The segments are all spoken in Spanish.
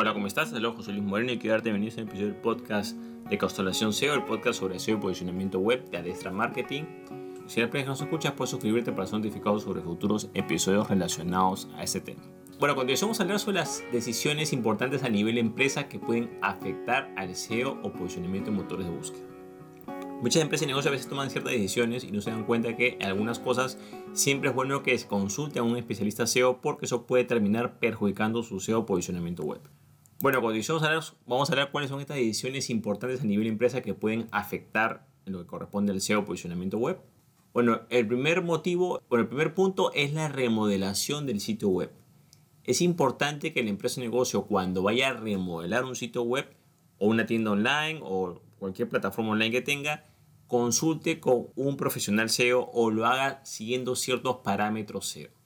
Hola, ¿cómo estás? Hola, José Luis Moreno y quiero darte bienvenido a un episodio del podcast de Constelación SEO, el podcast sobre SEO y posicionamiento web de Adestra Marketing. Si eres que nos escuchas, puedes suscribirte para ser notificado sobre futuros episodios relacionados a este tema. Bueno, a continuación a hablar sobre las decisiones importantes a nivel empresa que pueden afectar al SEO o posicionamiento en motores de búsqueda. Muchas empresas y negocios a veces toman ciertas decisiones y no se dan cuenta que algunas cosas siempre es bueno que se consulte a un especialista SEO porque eso puede terminar perjudicando su SEO posicionamiento web. Bueno, cuando vamos a hablar cuáles son estas decisiones importantes a nivel empresa que pueden afectar en lo que corresponde al SEO posicionamiento web. Bueno, el primer motivo, bueno, el primer punto es la remodelación del sitio web. Es importante que la empresa o negocio cuando vaya a remodelar un sitio web o una tienda online o cualquier plataforma online que tenga, consulte con un profesional SEO o lo haga siguiendo ciertos parámetros SEO.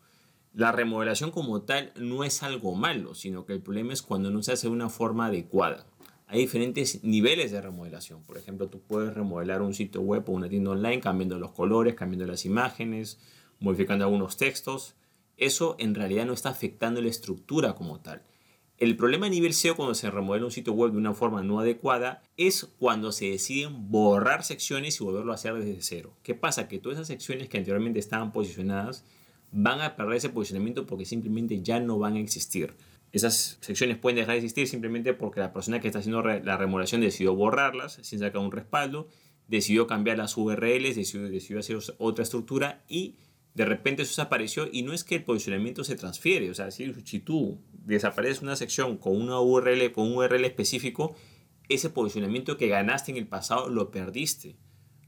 La remodelación como tal no es algo malo, sino que el problema es cuando no se hace de una forma adecuada. Hay diferentes niveles de remodelación. Por ejemplo, tú puedes remodelar un sitio web o una tienda online cambiando los colores, cambiando las imágenes, modificando algunos textos. Eso en realidad no está afectando la estructura como tal. El problema a nivel SEO cuando se remodela un sitio web de una forma no adecuada es cuando se deciden borrar secciones y volverlo a hacer desde cero. ¿Qué pasa? Que todas esas secciones que anteriormente estaban posicionadas van a perder ese posicionamiento porque simplemente ya no van a existir. Esas secciones pueden dejar de existir simplemente porque la persona que está haciendo la remodelación decidió borrarlas sin sacar un respaldo, decidió cambiar las URLs, decidió, decidió hacer otra estructura y de repente eso desapareció y no es que el posicionamiento se transfiere, o sea, si, si tú desapareces una sección con una URL, con un URL específico, ese posicionamiento que ganaste en el pasado lo perdiste.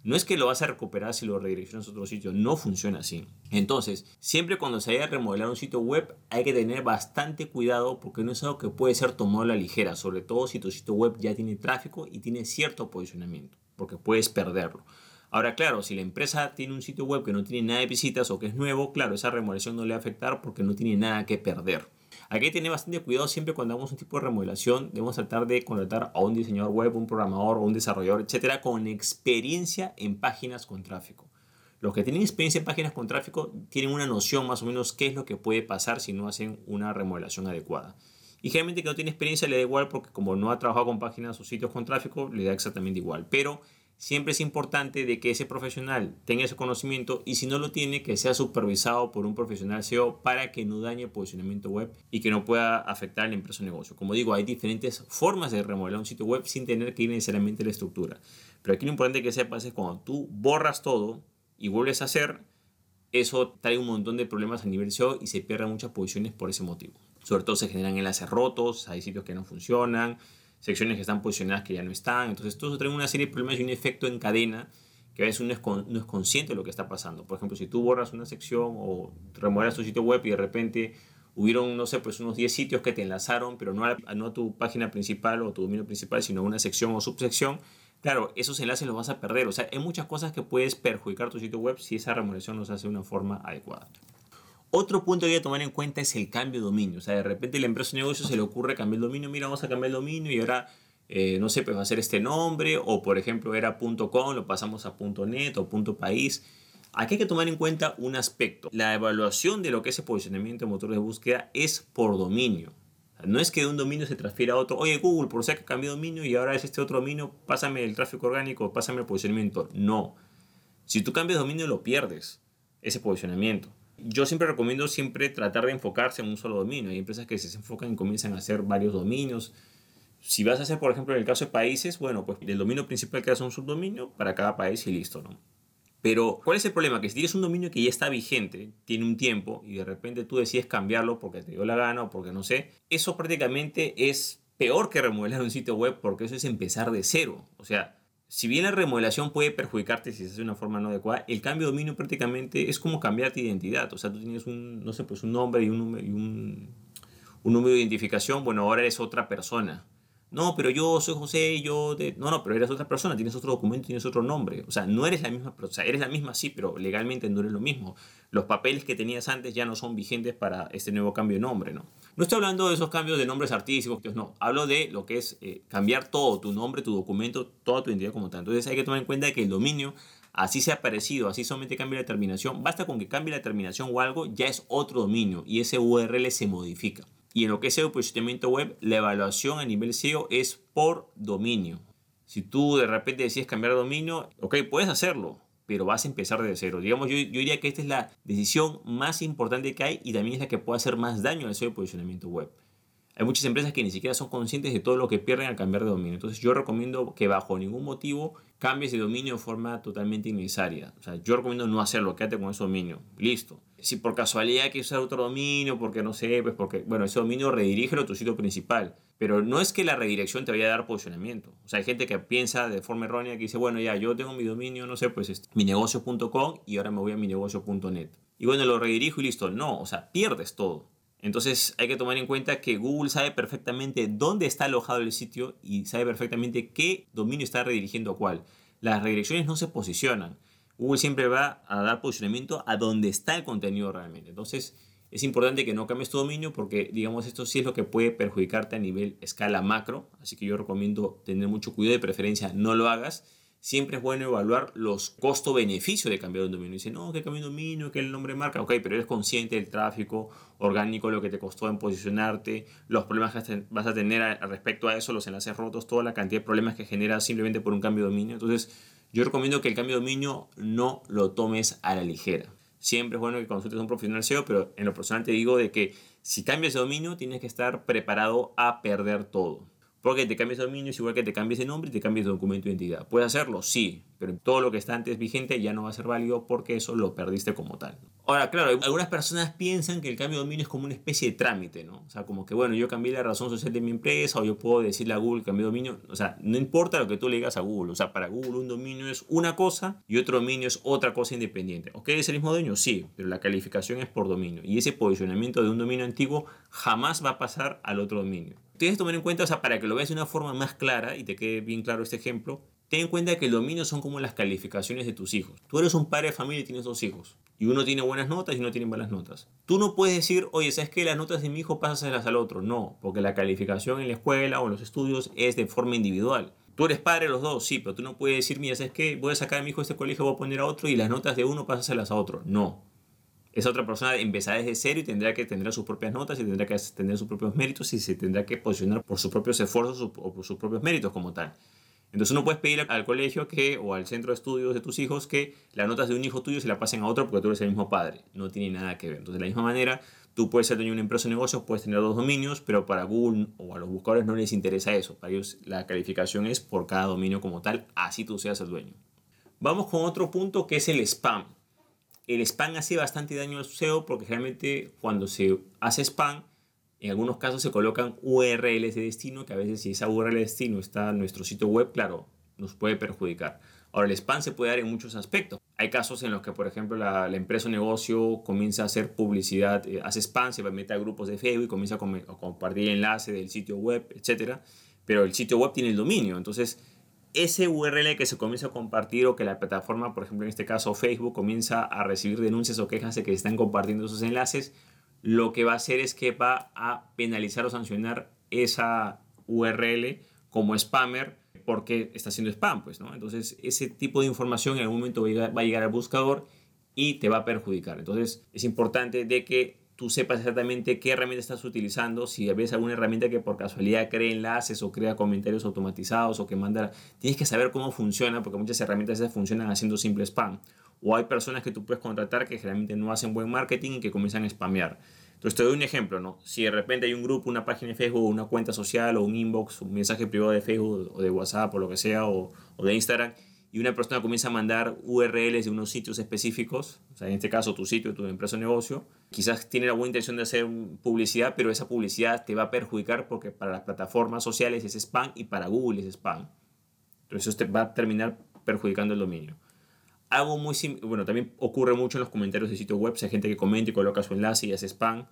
No es que lo vas a recuperar si lo redireccionas a otro sitio, no funciona así. Entonces, siempre cuando se haya a remodelar un sitio web hay que tener bastante cuidado porque no es algo que puede ser tomado a la ligera, sobre todo si tu sitio web ya tiene tráfico y tiene cierto posicionamiento, porque puedes perderlo. Ahora, claro, si la empresa tiene un sitio web que no tiene nada de visitas o que es nuevo, claro, esa remodelación no le va a afectar porque no tiene nada que perder. Hay que tener bastante cuidado siempre cuando hagamos un tipo de remodelación. Debemos tratar de contratar a un diseñador web, un programador un desarrollador, etcétera, con experiencia en páginas con tráfico. Los que tienen experiencia en páginas con tráfico tienen una noción más o menos qué es lo que puede pasar si no hacen una remodelación adecuada. Y generalmente que no tiene experiencia le da igual porque como no ha trabajado con páginas o sitios con tráfico, le da exactamente igual. Pero siempre es importante de que ese profesional tenga ese conocimiento y si no lo tiene, que sea supervisado por un profesional SEO para que no dañe el posicionamiento web y que no pueda afectar a la empresa o negocio. Como digo, hay diferentes formas de remodelar un sitio web sin tener que ir necesariamente a la estructura. Pero aquí lo importante que sepas es cuando tú borras todo y vuelves a hacer, eso trae un montón de problemas a nivel SEO y se pierden muchas posiciones por ese motivo. Sobre todo se generan enlaces rotos, hay sitios que no funcionan, secciones que están posicionadas que ya no están. Entonces, todo eso trae una serie de problemas y un efecto en cadena que a veces uno no es consciente de lo que está pasando. Por ejemplo, si tú borras una sección o remodelas tu sitio web y de repente hubieron, no sé, pues unos 10 sitios que te enlazaron, pero no a, no a tu página principal o tu dominio principal, sino a una sección o subsección, claro, esos enlaces los vas a perder. O sea, hay muchas cosas que puedes perjudicar tu sitio web si esa remodelación no se hace de una forma adecuada. Otro punto que hay que tomar en cuenta es el cambio de dominio. O sea, de repente la empresa de negocio se le ocurre cambiar el dominio. Mira, vamos a cambiar el dominio y ahora, eh, no sé, pues va a ser este nombre. O por ejemplo, era .com, lo pasamos a .net o .país. Aquí hay que tomar en cuenta un aspecto. La evaluación de lo que es el posicionamiento de motor de búsqueda es por dominio. no es que de un dominio se transfiera a otro. Oye, Google, por ser que cambió dominio y ahora es este otro dominio, pásame el tráfico orgánico, pásame el posicionamiento. No. Si tú cambias dominio, lo pierdes, ese posicionamiento. Yo siempre recomiendo siempre tratar de enfocarse en un solo dominio. Hay empresas que se enfocan y comienzan a hacer varios dominios. Si vas a hacer, por ejemplo, en el caso de países, bueno, pues el dominio principal queda un subdominio para cada país y listo, ¿no? Pero, ¿cuál es el problema? Que si tienes un dominio que ya está vigente, tiene un tiempo, y de repente tú decides cambiarlo porque te dio la gana o porque no sé, eso prácticamente es peor que remodelar un sitio web porque eso es empezar de cero. O sea, si bien la remodelación puede perjudicarte si se hace de una forma no adecuada, el cambio de dominio prácticamente es como cambiar tu identidad. O sea, tú tienes un, no sé, pues un nombre y un, y un, un número de identificación, bueno, ahora eres otra persona. No, pero yo soy José, yo. No, no, pero eres otra persona, tienes otro documento, tienes otro nombre. O sea, no eres la misma, o sea, eres la misma sí, pero legalmente no eres lo mismo. Los papeles que tenías antes ya no son vigentes para este nuevo cambio de nombre, ¿no? No estoy hablando de esos cambios de nombres artísticos, no. Hablo de lo que es eh, cambiar todo, tu nombre, tu documento, toda tu identidad como tal. Entonces hay que tomar en cuenta que el dominio, así sea parecido, así solamente cambie la terminación, basta con que cambie la terminación o algo, ya es otro dominio y ese URL se modifica. Y en lo que es SEO posicionamiento web, la evaluación a nivel SEO es por dominio. Si tú de repente decides cambiar de dominio, ok, puedes hacerlo, pero vas a empezar de cero. Digamos, yo, yo, diría que esta es la decisión más importante que hay y también es la que puede hacer más daño al SEO de posicionamiento web. Hay muchas empresas que ni siquiera son conscientes de todo lo que pierden al cambiar de dominio. Entonces yo recomiendo que bajo ningún motivo cambies de dominio de forma totalmente innecesaria. O sea, yo recomiendo no hacerlo, quédate con ese dominio. Listo. Si por casualidad quieres usar otro dominio, porque no sé, pues porque, bueno, ese dominio redirígelo a tu sitio principal. Pero no es que la redirección te vaya a dar posicionamiento. O sea, hay gente que piensa de forma errónea que dice, bueno, ya, yo tengo mi dominio, no sé, pues este, minegocio.com y ahora me voy a minegocio.net. Y bueno, lo redirijo y listo. No, o sea, pierdes todo. Entonces hay que tomar en cuenta que Google sabe perfectamente dónde está alojado el sitio y sabe perfectamente qué dominio está redirigiendo a cuál. Las redirecciones no se posicionan. Google siempre va a dar posicionamiento a donde está el contenido realmente. Entonces, es importante que no cambies tu dominio porque, digamos, esto sí es lo que puede perjudicarte a nivel escala macro. Así que yo recomiendo tener mucho cuidado de preferencia, no lo hagas. Siempre es bueno evaluar los costo-beneficio de cambiar un dominio. Dice, no, que cambié un dominio, que el nombre marca. Ok, pero eres consciente del tráfico orgánico, lo que te costó en posicionarte, los problemas que vas a tener respecto a eso, los enlaces rotos, toda la cantidad de problemas que genera simplemente por un cambio de dominio. Entonces, yo recomiendo que el cambio de dominio no lo tomes a la ligera. Siempre es bueno que consultes a un profesional SEO, pero en lo personal te digo de que si cambias de dominio tienes que estar preparado a perder todo. Porque te cambies de dominio es igual que te cambies de nombre y te cambies de documento de identidad. ¿Puedes hacerlo? Sí, pero todo lo que está antes vigente ya no va a ser válido porque eso lo perdiste como tal. Ahora, claro, algunas personas piensan que el cambio de dominio es como una especie de trámite, ¿no? O sea, como que, bueno, yo cambié la razón social de mi empresa o yo puedo decirle a Google cambié de dominio. O sea, no importa lo que tú le digas a Google. O sea, para Google un dominio es una cosa y otro dominio es otra cosa independiente. ¿Ok? ¿Es el mismo dueño? Sí, pero la calificación es por dominio. Y ese posicionamiento de un dominio antiguo jamás va a pasar al otro dominio. Tienes que tomar en cuenta, o sea, para que lo veas de una forma más clara y te quede bien claro este ejemplo, ten en cuenta que el dominio son como las calificaciones de tus hijos. Tú eres un padre de familia y tienes dos hijos. Y uno tiene buenas notas y uno tiene malas notas. Tú no puedes decir, oye, ¿sabes qué? Las notas de mi hijo pásaselas al otro. No, porque la calificación en la escuela o en los estudios es de forma individual. Tú eres padre de los dos, sí, pero tú no puedes decir, mira, ¿sabes qué? Voy a sacar a mi hijo de este colegio, voy a poner a otro y las notas de uno pásaselas a otro. No esa otra persona empezará desde cero y tendrá que tener sus propias notas y tendrá que tener sus propios méritos y se tendrá que posicionar por sus propios esfuerzos o por sus propios méritos como tal. Entonces uno puedes pedir al colegio que, o al centro de estudios de tus hijos que las notas de un hijo tuyo se la pasen a otro porque tú eres el mismo padre. No tiene nada que ver. Entonces de la misma manera, tú puedes ser dueño de una empresa de negocios, puedes tener dos dominios, pero para Google o a los buscadores no les interesa eso. Para ellos la calificación es por cada dominio como tal, así tú seas el dueño. Vamos con otro punto que es el spam el spam hace bastante daño al SEO porque realmente cuando se hace spam, en algunos casos se colocan URLs de destino que a veces si esa URL de destino está en nuestro sitio web, claro, nos puede perjudicar. Ahora, el spam se puede dar en muchos aspectos. Hay casos en los que, por ejemplo, la, empresa o negocio comienza a hacer publicidad, eh, hace spam, se mete a grupos de Facebook y comienza a, compartir el enlace del sitio web, etc. Pero el sitio web tiene el dominio, entonces ese URL que se comienza a compartir o que la plataforma, por ejemplo en este caso Facebook, comienza a recibir denuncias o quejas de que están compartiendo esos enlaces, lo que va a hacer es que va a penalizar o sancionar esa URL como spammer porque está haciendo spam, pues, ¿no? Entonces, ese tipo de información en algún momento a va a llegar al buscador y te va a perjudicar. Entonces, es importante de que tú sepas exactamente qué herramienta estás utilizando, si ves alguna herramienta que por casualidad crea enlaces o crea comentarios automatizados o que manda, tienes que saber cómo funciona porque muchas herramientas esas funcionan haciendo simple spam. O hay personas que tú puedes contratar que generalmente no hacen buen marketing y que comienzan a spamear. Entonces te doy un ejemplo, ¿no? Si de repente hay un grupo, una página de Facebook, una cuenta social o un inbox, un mensaje privado de Facebook o de WhatsApp o lo que sea, o, o de Instagram, y una persona comienza a mandar URLs de unos sitios específicos, o sea, en este caso tu sitio, tu empresa o negocio, quizás tiene la buena intención de hacer publicidad, pero esa publicidad te va a perjudicar porque para las plataformas sociales es spam y para Google es spam. Entonces eso te va a terminar perjudicando el dominio. Algo muy bueno, también ocurre mucho en los comentarios de sitios web, hay gente que comenta y coloca su enlace y hace spam.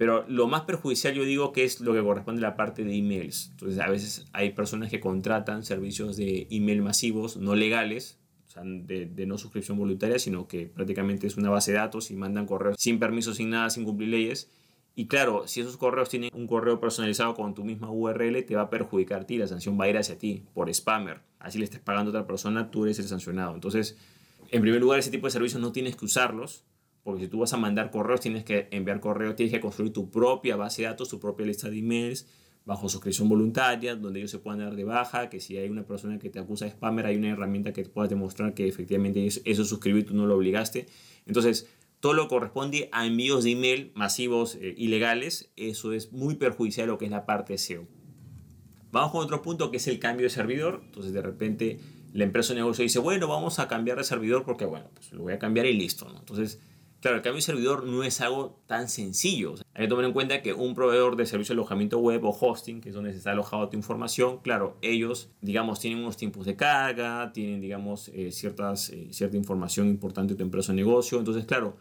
Pero lo más perjudicial yo digo que es lo que corresponde a la parte de emails. Entonces a veces hay personas que contratan servicios de email masivos no legales, o sea, de, no suscripción voluntaria, sino que prácticamente es una base de datos y mandan correos sin permiso, sin nada, sin cumplir leyes. Y claro, si esos correos tienen un correo personalizado con tu misma URL, te va a perjudicar a ti, la sanción va a ir hacia ti por spammer. Así le estés pagando a otra persona, tú eres el sancionado. Entonces, en primer lugar, ese tipo de servicios no tienes que usarlos porque si tú vas a mandar correos, tienes que enviar correos, tienes que construir tu propia base de datos, tu propia lista de emails bajo suscripción voluntaria, donde ellos se puedan dar de baja, que si hay una persona que te acusa de spammer, hay una herramienta que te pueda demostrar que efectivamente eso suscribir tú no lo obligaste. Entonces, todo lo que corresponde a envíos de email masivos eh, ilegales, eso es muy perjudicial lo que es la parte SEO. Vamos con otro punto que es el cambio de servidor. Entonces, de repente, la empresa de negocio dice, bueno, vamos a cambiar de servidor porque, bueno, pues lo voy a cambiar y listo. ¿no? Entonces, Claro, el cambio de servidor no es algo tan sencillo. hay que tomar en cuenta que un proveedor de servicio de alojamiento web o hosting, que es donde se está alojado tu información, claro, ellos, digamos, tienen unos tiempos de carga, tienen, digamos, eh, ciertas, eh, cierta información importante de tu empresa o negocio. Entonces, claro,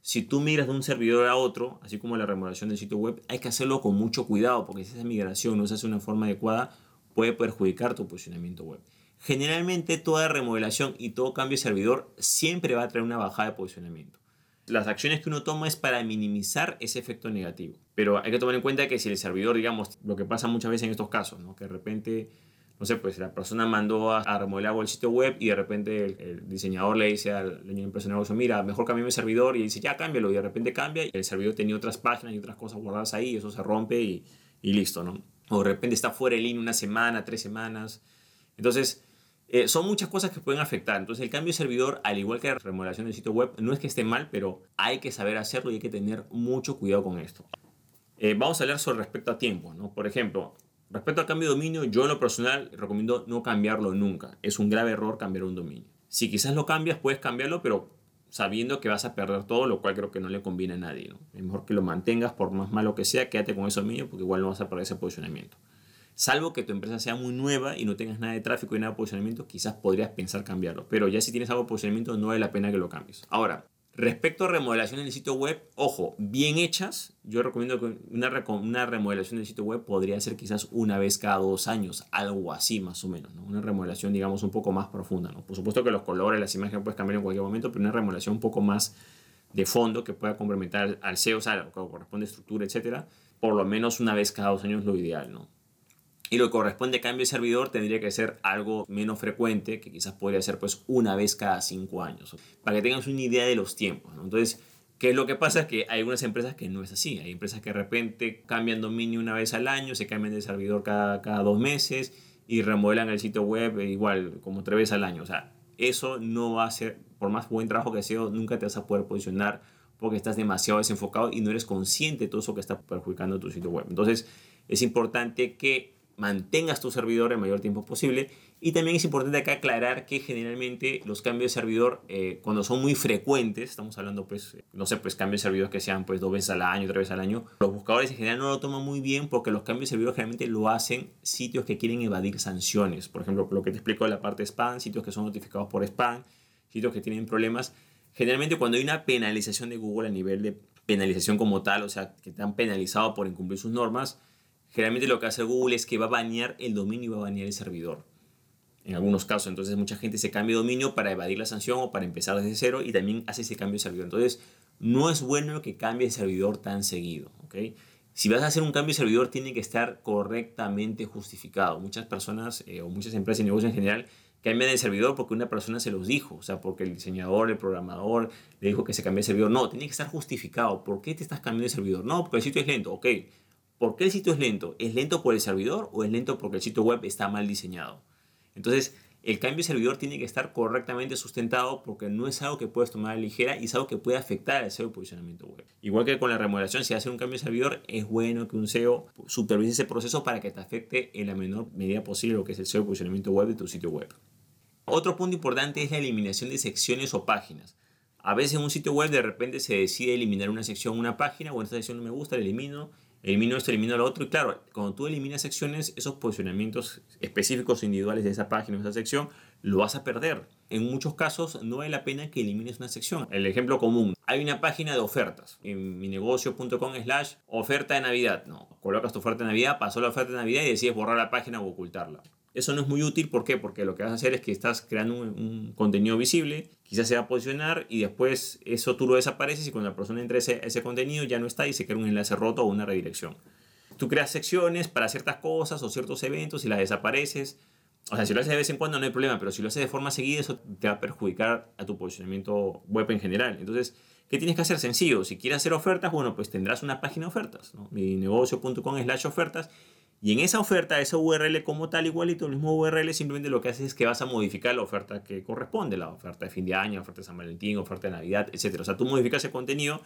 si tú miras de un servidor a otro, así como la remodelación del sitio web, hay que hacerlo con mucho cuidado, porque si esa migración no se hace de una forma adecuada, puede perjudicar tu posicionamiento web. Generalmente, toda remodelación y todo cambio de servidor siempre va a traer una bajada de posicionamiento las acciones que uno toma es para minimizar ese efecto negativo. Pero hay que tomar en cuenta que si el servidor, digamos, lo que pasa muchas veces en estos casos, ¿no? que de repente, no sé, pues la persona mandó a, remodelar el sitio web y de repente el, diseñador le dice al dueño de empresa mira, mejor cambie el servidor y dice, ya cámbialo y de repente cambia y el servidor tenía otras páginas y otras cosas guardadas ahí y eso se rompe y, y listo, ¿no? O de repente está fuera de línea una semana, tres semanas. Entonces, eh, son muchas cosas que pueden afectar. Entonces el cambio de servidor, al igual que la remodelación del sitio web, no es que esté mal, pero hay que saber hacerlo y hay que tener mucho cuidado con esto. Eh, vamos a hablar sobre respecto a tiempo. ¿no? Por ejemplo, respecto al cambio de dominio, yo en lo personal recomiendo no cambiarlo nunca. Es un grave error cambiar un dominio. Si quizás lo cambias, puedes cambiarlo, pero sabiendo que vas a perder todo, lo cual creo que no le conviene a nadie. ¿no? Es mejor que lo mantengas, por más malo que sea, quédate con ese dominio, porque igual no vas a perder ese posicionamiento. Salvo que tu empresa sea muy nueva y no tengas nada de tráfico y nada de posicionamiento, quizás podrías pensar cambiarlo. Pero ya si tienes algo de posicionamiento, no vale la pena que lo cambies. Ahora, respecto a remodelación del sitio web, ojo, bien hechas, yo recomiendo que una, una remodelación del sitio web podría ser quizás una vez cada dos años, algo así más o menos. ¿no? Una remodelación, digamos, un poco más profunda. ¿no? Por supuesto que los colores, las imágenes puedes cambiar en cualquier momento, pero una remodelación un poco más de fondo que pueda complementar al SEO, o lo que corresponde a estructura, etcétera, por lo menos una vez cada dos años es lo ideal, ¿no? Y lo que corresponde a cambio de servidor tendría que ser algo menos frecuente, que quizás podría ser pues una vez cada cinco años, para que tengas una idea de los tiempos. Entonces, ¿qué es lo que pasa? Es que hay algunas empresas que no es así. Hay empresas que de repente cambian dominio una vez al año, se cambian de servidor cada, cada dos meses y remodelan el sitio web igual como tres veces al año. O sea, eso no va a ser, por más buen trabajo que sea, nunca te vas a poder posicionar porque estás demasiado desenfocado y no eres consciente de todo eso que está perjudicando tu sitio web. Entonces, es importante que mantengas tu servidor el mayor tiempo posible. Y también es importante acá aclarar que generalmente los cambios de servidor, eh, cuando son muy frecuentes, estamos hablando pues, no sé, pues cambios de servidor que sean pues dos veces al año, tres veces al año, los buscadores en general no lo toman muy bien porque los cambios de servidor generalmente lo hacen sitios que quieren evadir sanciones. Por ejemplo, lo que te explico de la parte spam, sitios que son notificados por spam, sitios que tienen problemas. Generalmente cuando hay una penalización de Google a nivel de penalización como tal, o sea, que te han penalizado por incumplir sus normas, Generalmente lo que hace Google es que va a banear el dominio y va a banear el servidor. En algunos casos, entonces mucha gente se cambia de dominio para evadir la sanción o para empezar desde cero y también hace ese cambio de servidor. Entonces, no es bueno que cambie de servidor tan seguido. ¿okay? Si vas a hacer un cambio de servidor, tiene que estar correctamente justificado. Muchas personas eh, o muchas empresas y negocios en general cambian de servidor porque una persona se los dijo, o sea, porque el diseñador, el programador le dijo que se cambie de servidor. No, tiene que estar justificado. ¿Por qué te estás cambiando de servidor? No, porque el sitio es lento. Ok, ¿Por qué el sitio es lento? ¿Es lento por el servidor o es lento porque el sitio web está mal diseñado? Entonces, el cambio de servidor tiene que estar correctamente sustentado porque no es algo que puedes tomar a ligera y es algo que puede afectar al SEO y posicionamiento web. Igual que con la remodelación, si haces un cambio de servidor, es bueno que un SEO supervise ese proceso para que te afecte en la menor medida posible lo que es el SEO y posicionamiento web de tu sitio web. Otro punto importante es la eliminación de secciones o páginas. A veces en un sitio web de repente se decide eliminar una sección, una página, o esta sección no me gusta, la elimino elimino esto, elimino lo otro. Y claro, cuando tú eliminas secciones, esos posicionamientos específicos individuales de esa página o esa sección, lo vas a perder. En muchos casos no vale la pena que elimines una sección. El ejemplo común, hay una página de ofertas en minegocio.com slash oferta de Navidad. No, colocas tu oferta de Navidad, pasó la oferta de Navidad y decides borrar la página o ocultarla. Eso no es muy útil, ¿por qué? Porque lo que vas a hacer es que estás creando un, contenido visible, quizás se va a posicionar y después eso tú lo desapareces y cuando la persona entre ese, contenido ya no está y se crea un enlace roto o una redirección. Tú creas secciones para ciertas cosas o ciertos eventos y las desapareces. O sea, si lo haces de vez en cuando no hay problema, pero si lo haces de forma seguida eso te va a perjudicar a tu posicionamiento web en general. Entonces, ¿Qué tienes que hacer? Sencillo, si quieres hacer ofertas, bueno, pues tendrás una página de ofertas, ¿no? mi negocio.com slash ofertas, y en esa oferta, esa URL como tal, igualito, el mismo URL, simplemente lo que haces es que vas a modificar la oferta que corresponde, la oferta de fin de año, oferta de San Valentín, oferta de Navidad, etc. O sea, tú modificas ese contenido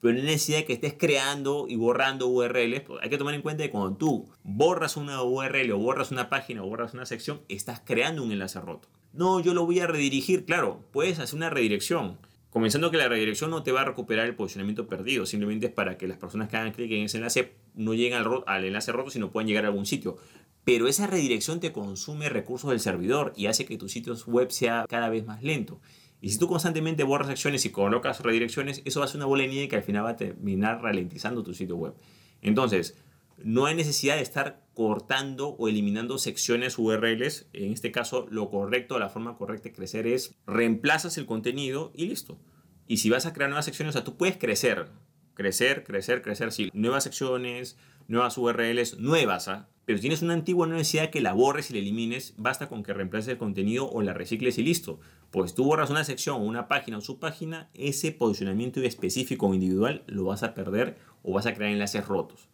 pero no hay necesidad de que estés creando y borrando URLs. Pues hay que tomar en cuenta que cuando tú borras una URL o borras una página o borras una sección, estás creando un enlace roto. No, yo lo voy a redirigir. Claro, puedes hacer una redirección. Comenzando que la redirección no te va a recuperar el posicionamiento perdido, simplemente es para que las personas que hagan clic en ese enlace no lleguen al, enlace roto, sino puedan llegar a algún sitio. Pero esa redirección te consume recursos del servidor y hace que tu sitio web sea cada vez más lento. Y si tú constantemente borras secciones y colocas redirecciones, eso va a ser una bola de que al final va a terminar ralentizando tu sitio web. Entonces, no hay necesidad de estar cortando o eliminando secciones URLs. En este caso, lo correcto, la forma correcta de crecer es reemplazas el contenido y listo. Y si vas a crear nuevas secciones, o sea, tú puedes crecer, crecer, crecer, crecer, sí, nuevas secciones, nuevas URLs, nuevas, ¿ah? Pero tienes una antigua, no necesidad que la borres y la elimines, basta con que reemplaces el contenido o la recicles y listo. Pues tú borras una sección, una página o subpágina, ese posicionamiento específico o individual lo vas a perder o vas a crear enlaces rotos.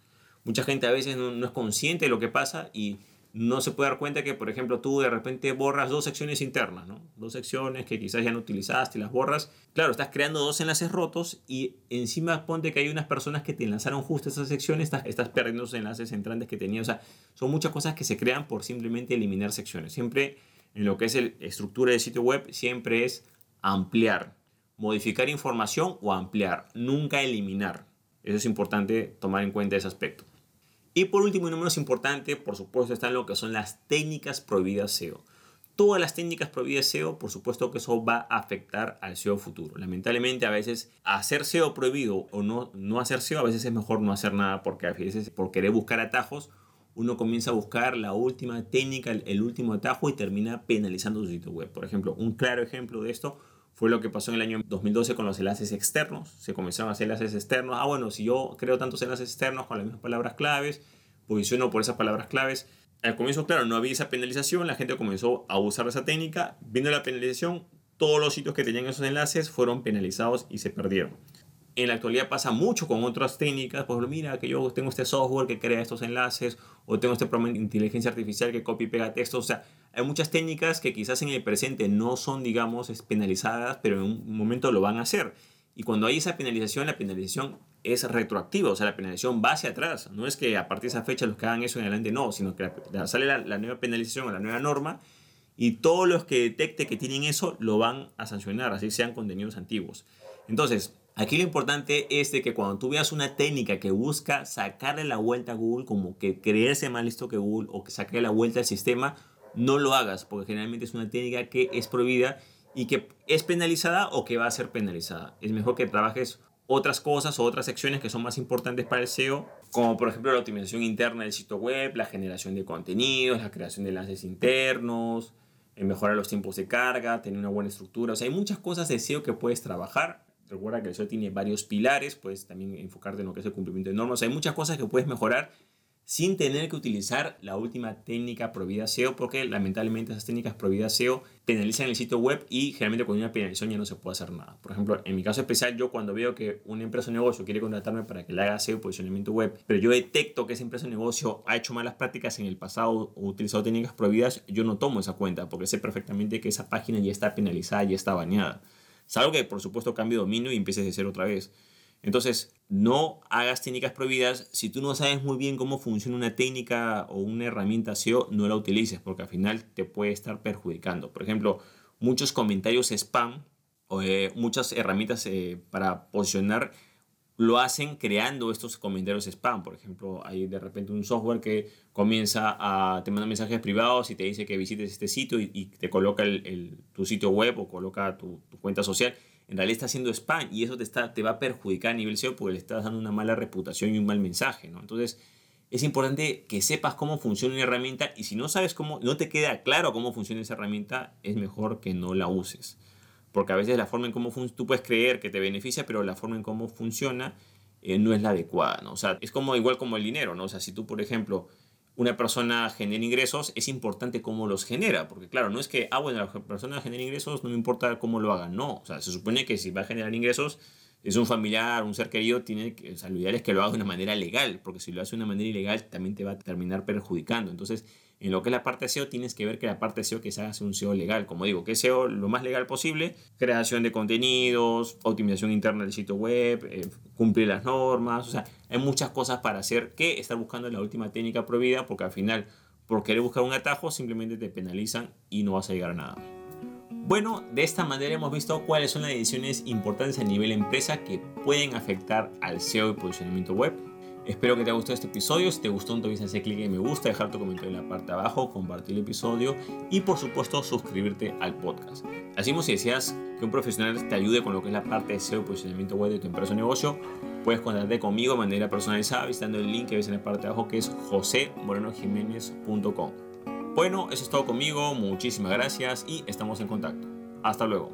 Mucha gente a veces no, es consciente de lo que pasa y no se puede dar cuenta que, por ejemplo, tú de repente borras dos secciones internas, ¿no? Dos secciones que quizás ya no utilizaste las borras. Claro, estás creando dos enlaces rotos y encima ponte que hay unas personas que te enlazaron justo esas secciones, estás, estás perdiendo esos enlaces entrantes que tenías. O sea, son muchas cosas que se crean por simplemente eliminar secciones. Siempre en lo que es la estructura de sitio web, siempre es ampliar, modificar información o ampliar, nunca eliminar. Eso es importante tomar en cuenta ese aspecto. Y por último y no menos importante, por supuesto, están lo que son las técnicas prohibidas SEO. Todas las técnicas prohibidas SEO, por supuesto que eso va a afectar al SEO futuro. Lamentablemente a veces hacer SEO prohibido o no, no hacer SEO, a veces es mejor no hacer nada porque a veces por querer buscar atajos, uno comienza a buscar la última técnica, el último atajo y termina penalizando su sitio web. Por ejemplo, un claro ejemplo de esto fue lo que pasó en el año 2012 con los enlaces externos. Se comenzaron a hacer enlaces externos. Ah, bueno, si yo creo tantos enlaces externos con las mismas palabras claves, posiciono por esas palabras claves. Al comienzo, claro, no había esa penalización, la gente comenzó a usar esa técnica. Viendo la penalización, todos los sitios que tenían esos enlaces fueron penalizados y se perdieron. En la actualidad pasa mucho con otras técnicas, por ejemplo, mira que yo tengo este software que crea estos enlaces o tengo este programa de inteligencia artificial que copia y pega textos, o sea, hay muchas técnicas que quizás en el presente no son, digamos, penalizadas, pero en un momento lo van a hacer. Y cuando hay esa penalización, la penalización es retroactiva, o sea, la penalización va hacia atrás. No es que a partir de esa fecha los que hagan eso en adelante, no, sino que sale la, la nueva penalización o la nueva norma y todos los que detecte que tienen eso lo van a sancionar, así sean contenidos antiguos. Entonces, Aquí lo importante es de que cuando tú veas una técnica que busca sacarle la vuelta a Google, como que creerse más listo que Google o que sacarle la vuelta al sistema, no lo hagas, porque generalmente es una técnica que es prohibida y que es penalizada o que va a ser penalizada. Es mejor que trabajes otras cosas o otras secciones que son más importantes para el SEO, como por ejemplo la optimización interna del sitio web, la generación de contenidos, la creación de enlaces internos, mejorar los tiempos de carga, tener una buena estructura. O sea, hay muchas cosas de SEO que puedes trabajar Recuerda que el SEO tiene varios pilares, puedes también enfocarte en lo que es el cumplimiento de normas. Hay muchas cosas que puedes mejorar sin tener que utilizar la última técnica prohibida SEO, porque lamentablemente esas técnicas prohibidas SEO penalizan el sitio web y generalmente con una penalización ya no se puede hacer nada. Por ejemplo, en mi caso especial, yo cuando veo que una empresa o negocio quiere contratarme para que le haga SEO posicionamiento web, pero yo detecto que esa empresa o negocio ha hecho malas prácticas en el pasado o utilizado técnicas prohibidas, yo no tomo esa cuenta porque sé perfectamente que esa página ya está penalizada, ya está bañada. Salvo que, por supuesto, cambie dominio y empieces de cero otra vez. Entonces, no hagas técnicas prohibidas. Si tú no sabes muy bien cómo funciona una técnica o una herramienta SEO, no la utilices porque al final te puede estar perjudicando. Por ejemplo, muchos comentarios spam o eh, muchas herramientas eh, para posicionar lo hacen creando estos comentarios spam. Por ejemplo, hay de repente un software que comienza a te manda mensajes privados y te dice que visites este sitio y, te coloca el, tu sitio web o coloca tu, cuenta social. En realidad está haciendo spam y eso te, está, te va a perjudicar a nivel SEO porque le estás dando una mala reputación y un mal mensaje. ¿no? Entonces, es importante que sepas cómo funciona una herramienta y si no sabes cómo, no te queda claro cómo funciona esa herramienta, es mejor que no la uses porque a veces la forma en cómo tú puedes creer que te beneficia, pero la forma en cómo funciona eh, no es la adecuada, ¿no? O sea, es como igual como el dinero, ¿no? O sea, si tú, por ejemplo, una persona genera ingresos, es importante cómo los genera, porque claro, no es que, ah, bueno, la persona genera ingresos, no me importa cómo lo haga, no, o sea, se supone que si va a generar ingresos, es un familiar, un ser querido, tiene que, o sea, lo que lo haga de una manera legal, porque si lo hace de una manera ilegal también te va a terminar perjudicando. Entonces, en lo que es la parte SEO, tienes que ver que la parte SEO que se haga sea un SEO legal. Como digo, que SEO lo más legal posible, creación de contenidos, optimización interna del sitio web, eh, cumplir las normas, o sea, hay muchas cosas para hacer que estar buscando la última técnica prohibida, porque al final, por querer buscar un atajo, simplemente te penalizan y no vas a llegar a nada. Bueno, de esta manera hemos visto cuáles son las decisiones importantes a nivel empresa que pueden afectar al SEO y posicionamiento web. Espero que te haya gustado este episodio. Si te gustó, entonces hacer clic en me gusta, dejar tu comentario en la parte de abajo, compartir el episodio y por supuesto suscribirte al podcast. Así como si deseas que un profesional te ayude con lo que es la parte de SEO y posicionamiento web de tu empresa o negocio, puedes contactarte conmigo de manera personalizada visitando el link que ves en la parte de abajo que es josemorenojiménez.com. Bueno, eso es todo conmigo, muchísimas gracias y estamos en contacto. Hasta luego.